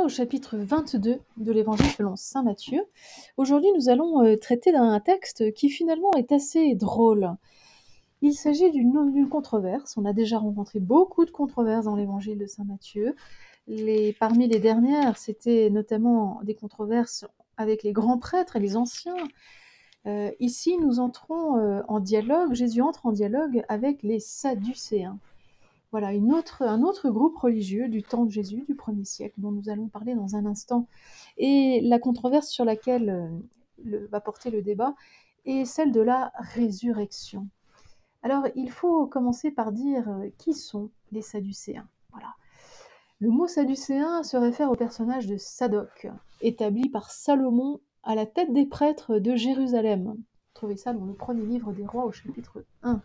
au chapitre 22 de l'Évangile selon Saint Matthieu. Aujourd'hui, nous allons euh, traiter d'un texte qui finalement est assez drôle. Il s'agit d'une controverse. On a déjà rencontré beaucoup de controverses dans l'Évangile de Saint Matthieu. Parmi les dernières, c'était notamment des controverses avec les grands prêtres et les anciens. Euh, ici, nous entrons euh, en dialogue, Jésus entre en dialogue avec les Sadducéens. Voilà, un autre groupe religieux du temps de Jésus, du premier siècle, dont nous allons parler dans un instant. Et la controverse sur laquelle euh, va porter le débat est celle de la résurrection. Alors, il faut commencer par dire euh, qui sont les Sadducéens. Voilà. Le mot Sadducéen se réfère au personnage de Sadoc, établi par Salomon à la tête des prêtres de Jérusalem. Trouvez ça dans le premier livre des rois au chapitre 1.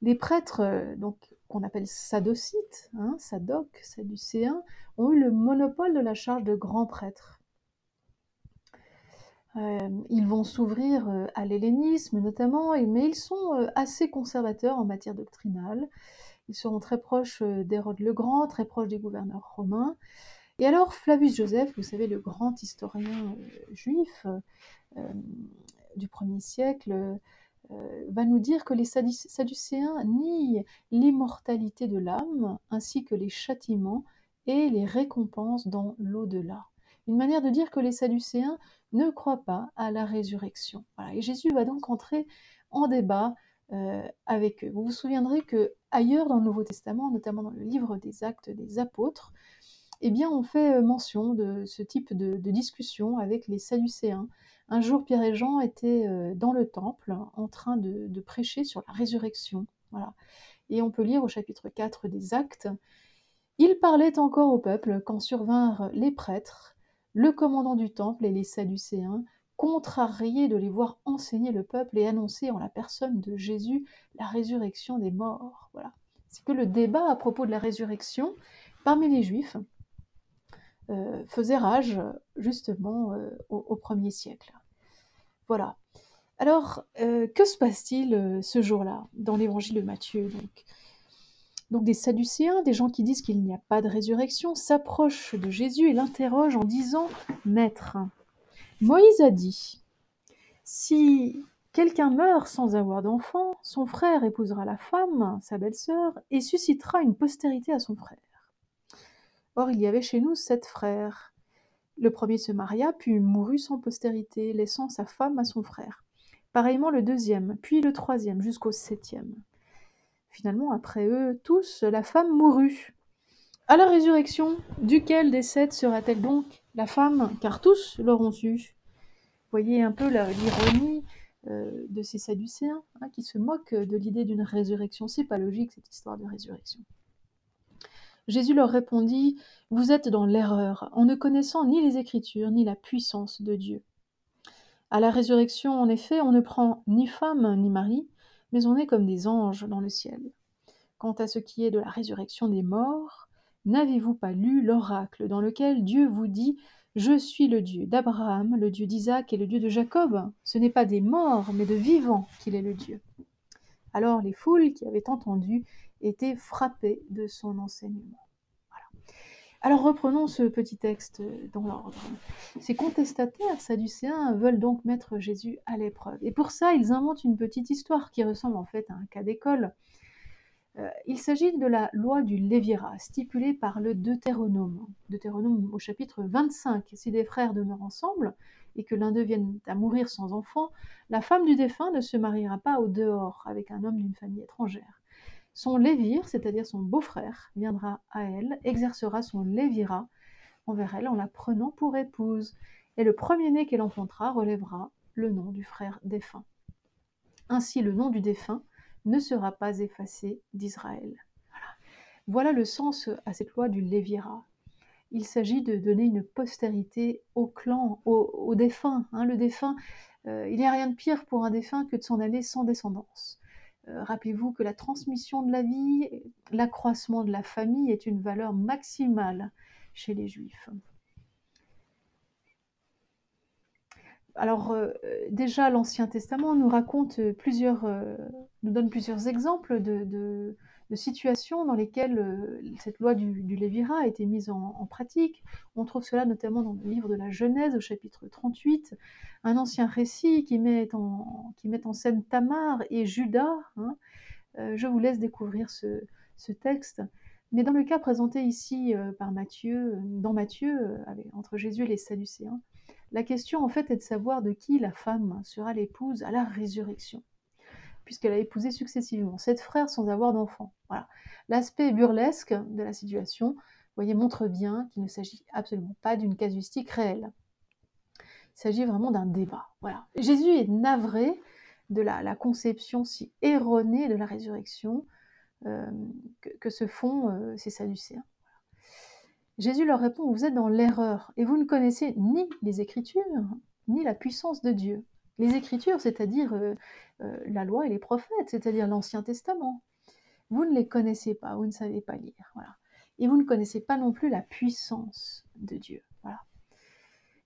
Les prêtres, euh, donc qu'on appelle sadocites, hein, sadoc, sadducéens, ont eu le monopole de la charge de grands prêtres. Euh, ils vont s'ouvrir euh, à l'hellénisme notamment, mais ils sont euh, assez conservateurs en matière doctrinale. Ils seront très proches d'Hérode le Grand, très proches des gouverneurs romains. Et alors Flavius Joseph, vous savez, le grand historien juif du 1er siècle, va nous dire que les Sadducéens nient l'immortalité de l'âme, ainsi que les châtiments et les récompenses dans l'au-delà. Une manière de dire que les Sadducéens ne croient pas à la résurrection. Et Jésus va donc entrer en débat euh, avec eux. Vous vous souviendrez que ailleurs dans le Nouveau Testament, notamment dans le livre des Actes des Apôtres, eh bien, on fait euh, mention de ce type de, de discussion avec les Sadducéens un jour, Pierre et Jean étaient euh, dans le temple en train de, prêcher sur la résurrection. Et on peut lire au chapitre 4 des Actes Ils parlaient encore au peuple quand survinrent les prêtres, le commandant du temple et les Sadducéens, contrariés de les voir enseigner le peuple et annoncer en la personne de Jésus la résurrection des morts. Voilà. C'est que le débat à propos de la résurrection parmi les Juifs euh, faisait rage justement euh, au, premier siècle. Voilà. Alors, euh, que se passe-t-il euh, ce jour-là dans l'évangile de Matthieu donc, donc des Sadducéens, des gens qui disent qu'il n'y a pas de résurrection, s'approchent de Jésus et l'interrogent en disant Maître, Moïse a dit Si quelqu'un meurt sans avoir d'enfant, son frère épousera la femme, sa belle-sœur, et suscitera une postérité à son frère. Or, il y avait chez nous sept frères. Le premier se maria, puis mourut sans postérité, laissant sa femme à son frère. Pareillement le deuxième, puis le troisième, jusqu'au septième. Finalement, après eux tous, la femme mourut. À la résurrection, duquel des sept sera-t-elle donc la femme? Car tous l'auront su. Voyez un peu l'ironie euh, de ces Sadducéens hein, qui se moquent de l'idée d'une résurrection. C'est pas logique cette histoire de résurrection. Jésus leur répondit, Vous êtes dans l'erreur, en ne connaissant ni les Écritures, ni la puissance de Dieu. À la résurrection, en effet, on ne prend ni femme ni mari, mais on est comme des anges dans le ciel. Quant à ce qui est de la résurrection des morts, n'avez-vous pas lu l'oracle dans lequel Dieu vous dit Je suis le Dieu d'Abraham, le Dieu d'Isaac et le Dieu de Jacob Ce n'est pas des morts, mais de vivants qu'il est le Dieu. Alors les foules qui avaient entendu était frappé de son enseignement. Alors reprenons ce petit texte dans l'ordre. Ces contestataires sadducéens veulent donc mettre Jésus à l'épreuve. Et pour ça, ils inventent une petite histoire qui ressemble en fait à un cas d'école. Euh, il s'agit de la loi du Lévira, stipulée par le Deutéronome. Deutéronome au chapitre 25. Si des frères demeurent ensemble et que l'un d'eux vienne à mourir sans enfant, la femme du défunt ne se mariera pas au dehors avec un homme d'une famille étrangère. Son lévir, c'est-à-dire son beau-frère, viendra à elle, exercera son lévira envers elle en la prenant pour épouse, et le premier-né qu'elle enfantera relèvera le nom du frère défunt. Ainsi le nom du défunt ne sera pas effacé d'Israël. Voilà. le sens à cette loi du lévira. Il s'agit de donner une postérité au clan, au, défunt. Hein. le défunt, euh, il n'y a rien de pire pour un défunt que de s'en aller sans descendance. Euh, rappelez-vous que la transmission de la vie, l'accroissement de la famille est une valeur maximale chez les juifs. Alors euh, déjà l'Ancien Testament nous raconte plusieurs, nous donne plusieurs exemples de situations dans lesquelles euh, cette loi du, Lévira a été mise en, pratique. On trouve cela notamment dans le livre de la Genèse au chapitre 38, un ancien récit qui met en, scène Tamar et Judas. Hein. Euh, je vous laisse découvrir ce, ce, texte. Mais dans le cas présenté ici euh, par Matthieu, dans Matthieu, entre Jésus et les Sadducéens, la question en fait est de savoir de qui la femme sera l'épouse à la résurrection puisqu'elle a épousé successivement sept frères sans avoir d'enfants. L'aspect burlesque de la situation, voyez, montre bien qu'il ne s'agit absolument pas d'une casuistique réelle. Il s'agit vraiment d'un débat. Voilà. Jésus est navré de la, conception si erronée de la résurrection euh, que, se font euh, ces Sadducéens. Jésus leur répond, vous êtes dans l'erreur et vous ne connaissez ni les Écritures, ni la puissance de Dieu. Les Écritures, c'est-à-dire euh, euh, la loi et les prophètes, c'est-à-dire l'Ancien Testament. Vous ne les connaissez pas, vous ne savez pas lire. Et vous ne connaissez pas non plus la puissance de Dieu. Voilà.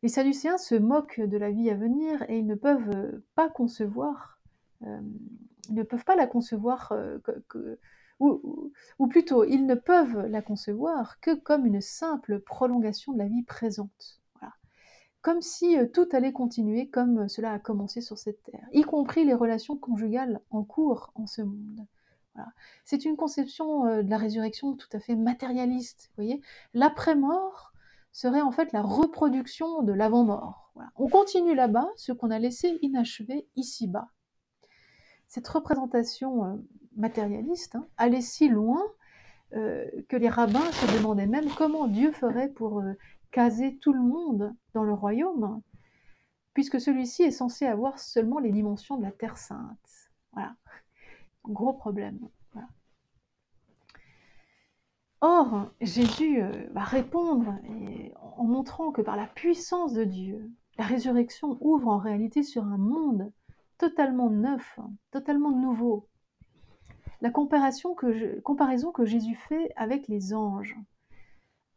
Les Sadducéens se moquent de la vie à venir et ils ne peuvent euh, pas concevoir, ne peuvent pas la concevoir ils ne peuvent la concevoir que comme une simple prolongation de la vie présente comme si euh, tout allait continuer comme euh, cela a commencé sur cette terre, y compris les relations conjugales en cours en ce monde. C'est une conception euh, de la résurrection tout à fait matérialiste. Vous voyez, l'après-mort serait en fait la reproduction de l'avant-mort. On continue là-bas ce qu'on a laissé inachevé ici-bas. Cette représentation matérialiste hein, allait si loin que les rabbins se demandaient même comment Dieu ferait pour caser tout le monde dans le royaume, puisque celui-ci est censé avoir seulement les dimensions de la Terre sainte. Voilà. Gros problème. Or, Jésus euh, va répondre en montrant que par la puissance de Dieu, la résurrection ouvre en réalité sur un monde totalement neuf, totalement nouveau. La comparaison que Jésus fait avec les anges,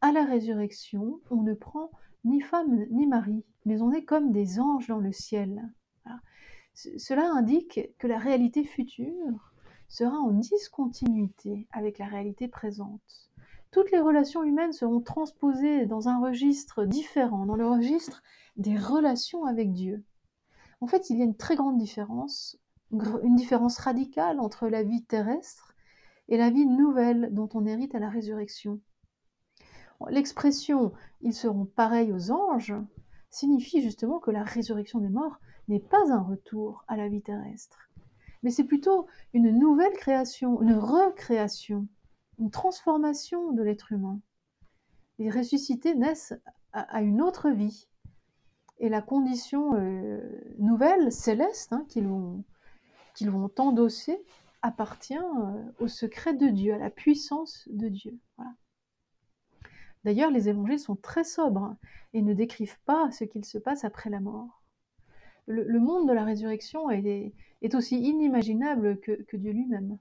à la résurrection, on ne prend ni femme ni mari, mais on est comme des anges dans le ciel. Cela indique que la réalité future sera en discontinuité avec la réalité présente. Toutes les relations humaines seront transposées dans un registre différent, dans le registre des relations avec Dieu. En fait, il y a une très grande différence, une différence radicale entre la vie terrestre et la vie nouvelle dont on hérite à la résurrection. L'expression ils seront pareils aux anges signifie justement que la résurrection des morts n'est pas un retour à la vie terrestre, mais c'est plutôt une nouvelle création, une recréation, une transformation de l'être humain. Les ressuscités naissent à, une autre vie. Et la condition euh, nouvelle, céleste, hein, qu'ils vont, endosser, appartient euh, au secret de Dieu, à la puissance de Dieu. D'ailleurs, les évangiles sont très sobres et ne décrivent pas ce qu'il se passe après la mort. Le, monde de la résurrection est, aussi inimaginable que, Dieu lui-même.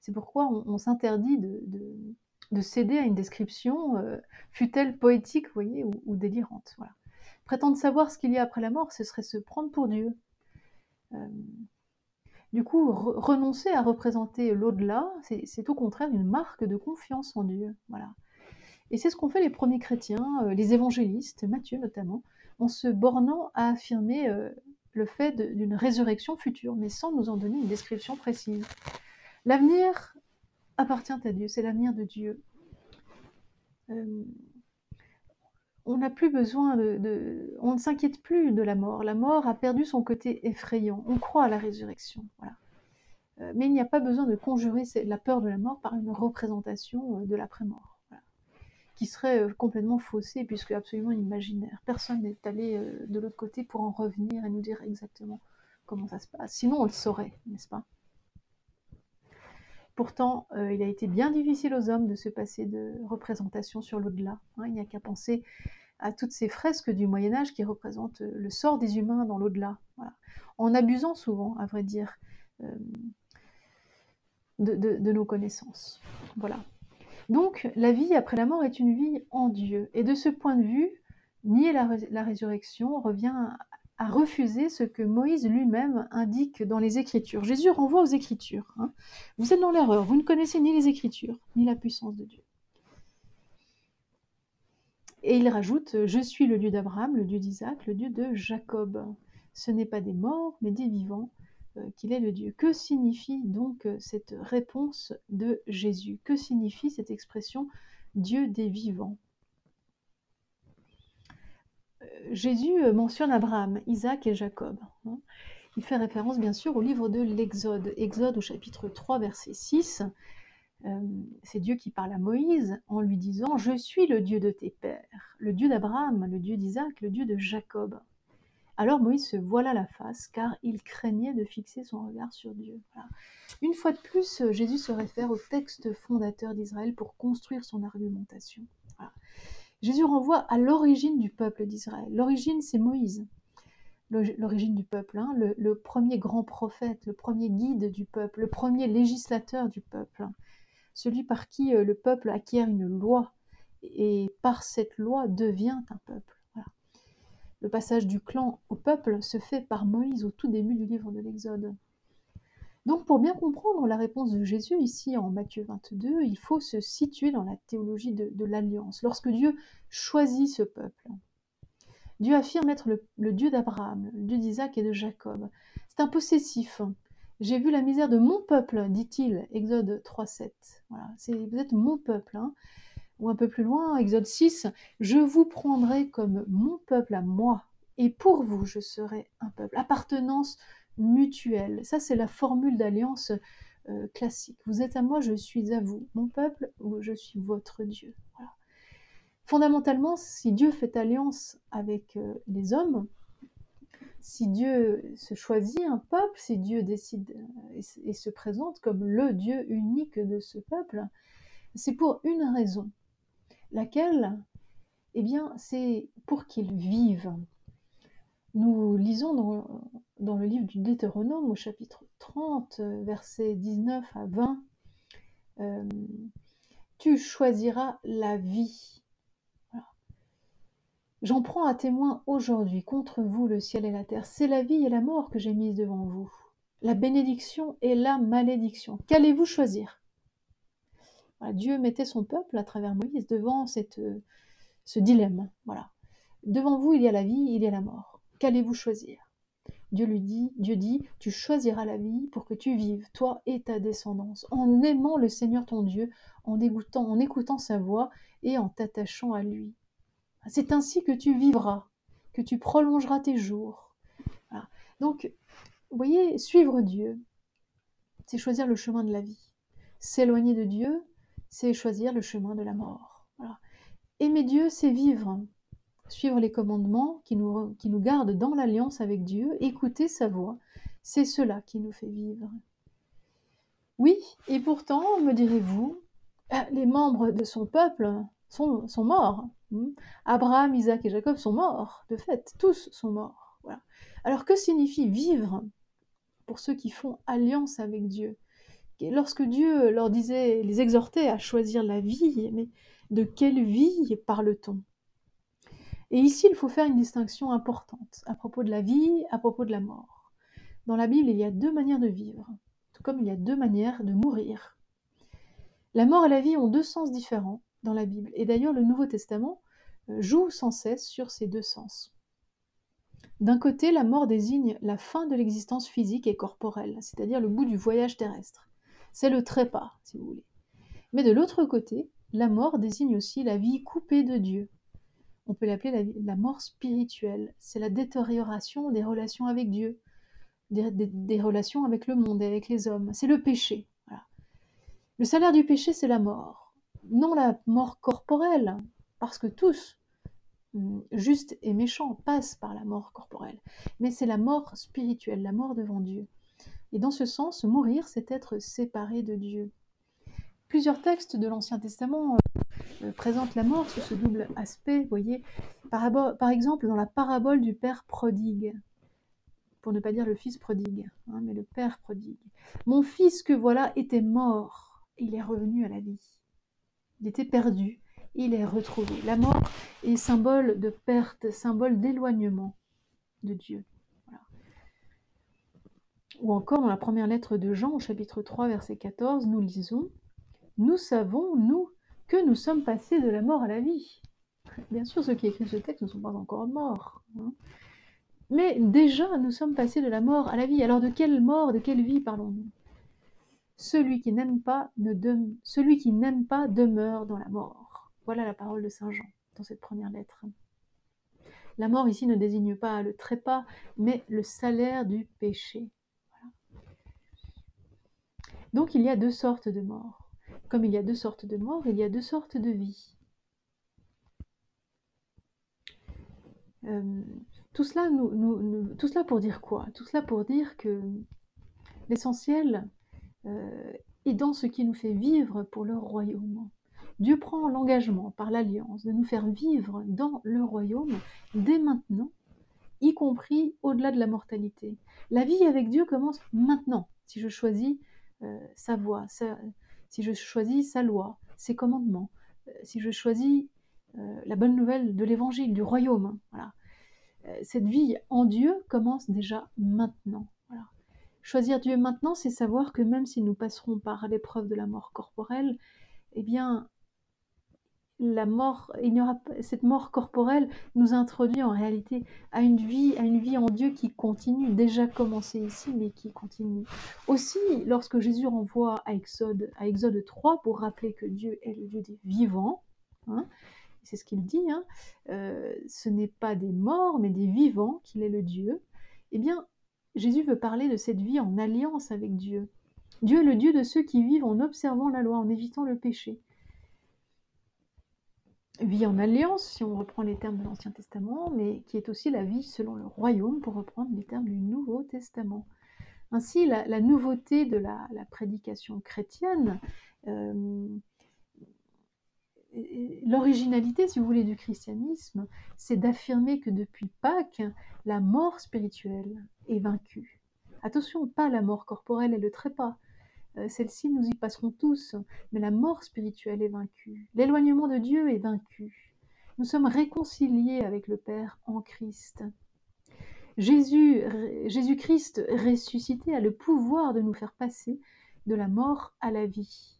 C'est pourquoi on, s'interdit de, céder à une description, euh, fût-elle poétique, voyez, ou, délirante. Prétendre savoir ce qu'il y a après la mort, ce serait se prendre pour Dieu. Euh, du coup, renoncer à représenter l'au-delà, c'est au contraire une marque de confiance en Dieu. Voilà. Et c'est ce qu'ont fait les premiers chrétiens, euh, les évangélistes, Matthieu notamment, en se bornant à affirmer euh, le fait d'une résurrection future, mais sans nous en donner une description précise. L'avenir appartient à Dieu, c'est l'avenir de Dieu. Euh, on n'a plus besoin de, On ne s'inquiète plus de la mort. La mort a perdu son côté effrayant. On croit à la résurrection. Voilà. mais il n'y a pas besoin de conjurer la peur de la mort par une représentation de l'après-mort qui serait euh, complètement faussé puisque absolument imaginaire. Personne n'est allé euh, de l'autre côté pour en revenir et nous dire exactement comment ça se passe. Sinon, on le saurait, n'est-ce pas? Pourtant, euh, il a été bien difficile aux hommes de se passer de représentation sur l'au-delà. Hein. il n'y a qu'à penser à toutes ces fresques du Moyen Âge qui représentent le sort des humains dans l'au-delà, en abusant souvent, à vrai dire, de, nos connaissances. Voilà. Donc la vie après la mort est une vie en Dieu. Et de ce point de vue, nier la, résurrection revient à refuser ce que Moïse lui-même indique dans les Écritures. Jésus renvoie aux Écritures. Hein. Vous êtes dans l'erreur, vous ne connaissez ni les Écritures, ni la puissance de Dieu. Et il rajoute, Je suis le Dieu d'Abraham, le Dieu d'Isaac, le Dieu de Jacob. Ce n'est pas des morts, mais des vivants qu'il est le Dieu. Que signifie donc euh, cette réponse de Jésus? Que signifie cette expression Dieu des vivants euh, Jésus mentionne Abraham, Isaac et Jacob. Hein. Il fait référence bien sûr au livre de l'Exode. Exode au chapitre 3 verset 6. c'est Dieu qui parle à Moïse en lui disant Je suis le Dieu de tes pères, le Dieu d'Abraham, le Dieu d'Isaac, le Dieu de Jacob. Alors Moïse se voila la face, car il craignait de fixer son regard sur Dieu. Une fois de plus, euh, Jésus se réfère au texte fondateur d'Israël pour construire son argumentation. Jésus renvoie à l'origine du peuple d'Israël. L'origine, c'est Moïse. L'origine du peuple, hein, le, premier grand prophète, le premier guide du peuple, le premier législateur du peuple, celui par qui euh, le peuple acquiert une loi et par cette loi devient un peuple. Le passage du clan au peuple se fait par Moïse au tout début du livre de l'Exode. Donc pour bien comprendre la réponse de Jésus ici en Matthieu 22, il faut se situer dans la théologie de, l'alliance. Lorsque Dieu choisit ce peuple, Dieu affirme être le, Dieu d'Abraham, le Dieu d'Isaac et de Jacob. C'est un possessif. J'ai vu la misère de mon peuple, dit-il, Exode 3.7. Voilà, vous êtes mon peuple. Hein ou un peu plus loin, Exode 6, je vous prendrai comme mon peuple à moi, et pour vous je serai un peuple. Appartenance mutuelle, ça c'est la formule d'alliance euh, classique. Vous êtes à moi, je suis à vous, mon peuple, ou je suis votre Dieu. Fondamentalement, si Dieu fait alliance avec euh, les hommes, si Dieu se choisit un peuple, si Dieu décide euh, et se présente comme le Dieu unique de ce peuple, c'est pour une raison, Laquelle? Eh bien, c'est pour qu'ils vivent. Nous lisons dans, le livre du Deutéronome au chapitre 30, versets 19 à 20, euh, Tu choisiras la vie. J'en prends à témoin aujourd'hui contre vous le ciel et la terre. C'est la vie et la mort que j'ai mise devant vous. La bénédiction et la malédiction. Qu'allez-vous choisir? Dieu mettait son peuple à travers Moïse devant cette, euh, ce dilemme. Voilà. Devant vous, il y a la vie, il y a la mort. Qu'allez-vous choisir? Dieu lui dit, Dieu dit, tu choisiras la vie pour que tu vives, toi et ta descendance, en aimant le Seigneur ton Dieu, en, dégoûtant, en écoutant sa voix et en t'attachant à lui. C'est ainsi que tu vivras, que tu prolongeras tes jours. Donc, vous voyez, suivre Dieu, c'est choisir le chemin de la vie. S'éloigner de Dieu, c'est choisir le chemin de la mort. Aimer Dieu, c'est vivre, suivre les commandements qui nous, gardent dans l'alliance avec Dieu, écouter sa voix, c'est cela qui nous fait vivre. Oui, et pourtant, me direz-vous, euh, les membres de son peuple sont, sont morts. Hmm. Abraham, Isaac et Jacob sont morts, de fait, tous sont morts. Alors que signifie vivre pour ceux qui font alliance avec Dieu? Lorsque Dieu leur disait, les exhortait à choisir la vie, mais de quelle vie parle-t-on? Et ici, il faut faire une distinction importante à propos de la vie, à propos de la mort. Dans la Bible, il y a deux manières de vivre, tout comme il y a deux manières de mourir. La mort et la vie ont deux sens différents dans la Bible, et d'ailleurs le Nouveau Testament euh, joue sans cesse sur ces deux sens. D'un côté, la mort désigne la fin de l'existence physique et corporelle, c'est-à-dire le bout du voyage terrestre. C'est le trépas, si vous voulez. Mais de l'autre côté, la mort désigne aussi la vie coupée de Dieu. On peut l'appeler la, mort spirituelle. C'est la détérioration des relations avec Dieu, des, relations avec le monde et avec les hommes. C'est le péché. Le salaire du péché, c'est la mort. Non la mort corporelle, parce que tous, hum, justes et méchants, passent par la mort corporelle. Mais c'est la mort spirituelle, la mort devant Dieu. Et dans ce sens, mourir, c'est être séparé de Dieu. Plusieurs textes de l'Ancien Testament euh, présentent la mort sous ce double aspect, voyez, par, par, exemple dans la parabole du Père prodigue, pour ne pas dire le Fils prodigue, hein, mais le Père prodigue. Mon fils que voilà était mort, il est revenu à la vie. Il était perdu, il est retrouvé. La mort est symbole de perte, symbole d'éloignement de Dieu. Ou encore dans la première lettre de Jean, au chapitre 3, verset 14, nous lisons Nous savons, nous, que nous sommes passés de la mort à la vie. Bien sûr, ceux qui écrivent ce texte ne sont pas encore morts. Hein. Mais déjà, nous sommes passés de la mort à la vie. Alors de quelle mort, de quelle vie parlons-nous? Celui qui n'aime pas, ne Celui qui n'aime pas demeure dans la mort. Voilà la parole de Saint Jean dans cette première lettre. La mort ici ne désigne pas le trépas, mais le salaire du péché. Donc il y a deux sortes de morts. Comme il y a deux sortes de morts, il y a deux sortes de vie. Euh, tout, cela tout cela pour dire quoi? Tout cela pour dire que l'essentiel euh, est dans ce qui nous fait vivre pour le royaume. Dieu prend l'engagement par l'alliance de nous faire vivre dans le royaume dès maintenant, y compris au-delà de la mortalité. La vie avec Dieu commence maintenant, si je choisis euh, sa voie, si je choisis sa loi, ses commandements, euh, si je choisis euh, la bonne nouvelle de l'évangile, du royaume. Voilà. cette vie en Dieu commence déjà maintenant. Voilà. Choisir Dieu maintenant, c'est savoir que même si nous passerons par l'épreuve de la mort corporelle, eh bien, la mort, il n'y aura cette mort corporelle nous introduit en réalité à une vie, à une vie en Dieu qui continue, déjà commencé ici, mais qui continue. Aussi, lorsque Jésus renvoie à Exode, à Exode 3 pour rappeler que Dieu est le Dieu des vivants, hein, c'est ce qu'il dit, hein, euh, ce n'est pas des morts, mais des vivants qu'il est le Dieu. Eh bien, Jésus veut parler de cette vie en alliance avec Dieu. Dieu est le Dieu de ceux qui vivent en observant la loi, en évitant le péché vie en alliance, si on reprend les termes de l'Ancien Testament, mais qui est aussi la vie selon le royaume, pour reprendre les termes du Nouveau Testament. Ainsi, la, nouveauté de la, prédication chrétienne, euh, l'originalité, si vous voulez, du christianisme, c'est d'affirmer que depuis Pâques, la mort spirituelle est vaincue. Attention, pas la mort corporelle et le trépas, celle-ci, nous y passerons tous, mais la mort spirituelle est vaincue. L'éloignement de Dieu est vaincu. Nous sommes réconciliés avec le Père en Christ. Jésus, Jésus-Christ ressuscité a le pouvoir de nous faire passer de la mort à la vie.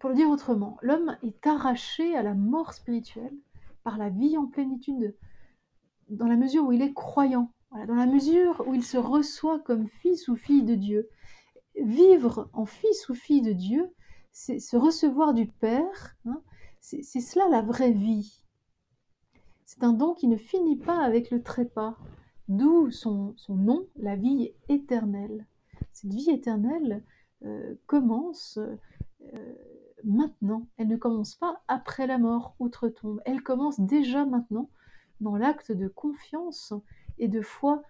Pour le dire autrement, l'homme est arraché à la mort spirituelle par la vie en plénitude, dans la mesure où il est croyant, dans la mesure où il se reçoit comme fils ou fille de Dieu vivre en fils ou fille de Dieu, c'est se recevoir du Père, hein, c'est cela la vraie vie. C'est un don qui ne finit pas avec le trépas, d'où son, nom, la vie éternelle. Cette vie éternelle euh, commence euh, maintenant, elle ne commence pas après la mort, outre-tombe, elle commence déjà maintenant dans l'acte de confiance et de foi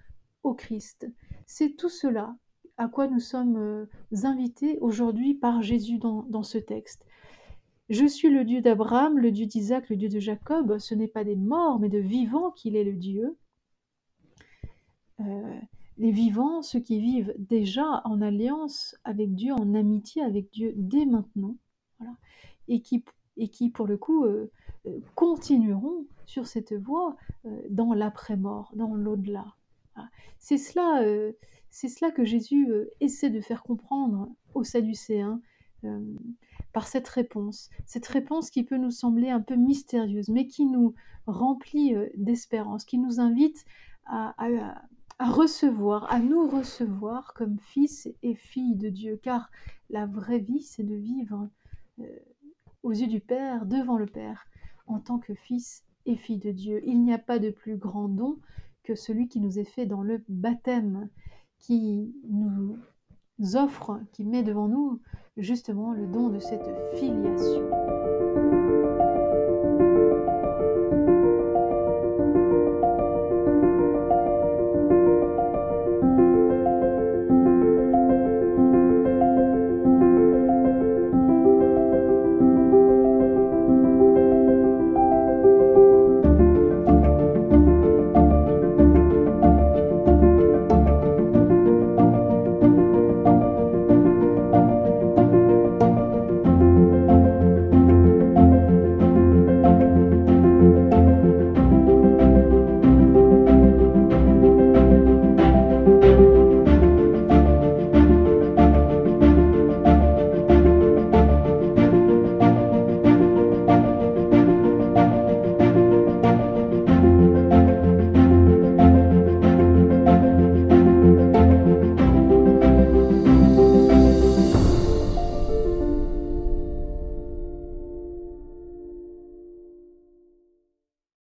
au Christ. C'est tout cela à quoi nous sommes euh, invités aujourd'hui par Jésus dans, ce texte. Je suis le Dieu d'Abraham, le Dieu d'Isaac, le Dieu de Jacob. Ce n'est pas des morts, mais de vivants qu'il est le Dieu. Euh, les vivants, ceux qui vivent déjà en alliance avec Dieu, en amitié avec Dieu dès maintenant, et, qui, et qui, pour le coup, euh, continueront sur cette voie dans l'après-mort, dans l'au-delà. C'est cela, c'est cela que Jésus euh, essaie de faire comprendre aux Sadducéens euh, par cette réponse. Cette réponse qui peut nous sembler un peu mystérieuse, mais qui nous remplit euh, d'espérance, qui nous invite à, recevoir, à nous recevoir comme fils et filles de Dieu. Car la vraie vie, c'est de vivre aux yeux du Père, devant le Père, en tant que fils et fille de Dieu. Il n'y a pas de plus grand don que celui qui nous est fait dans le baptême qui nous offre, qui met devant nous justement le don de cette filiation.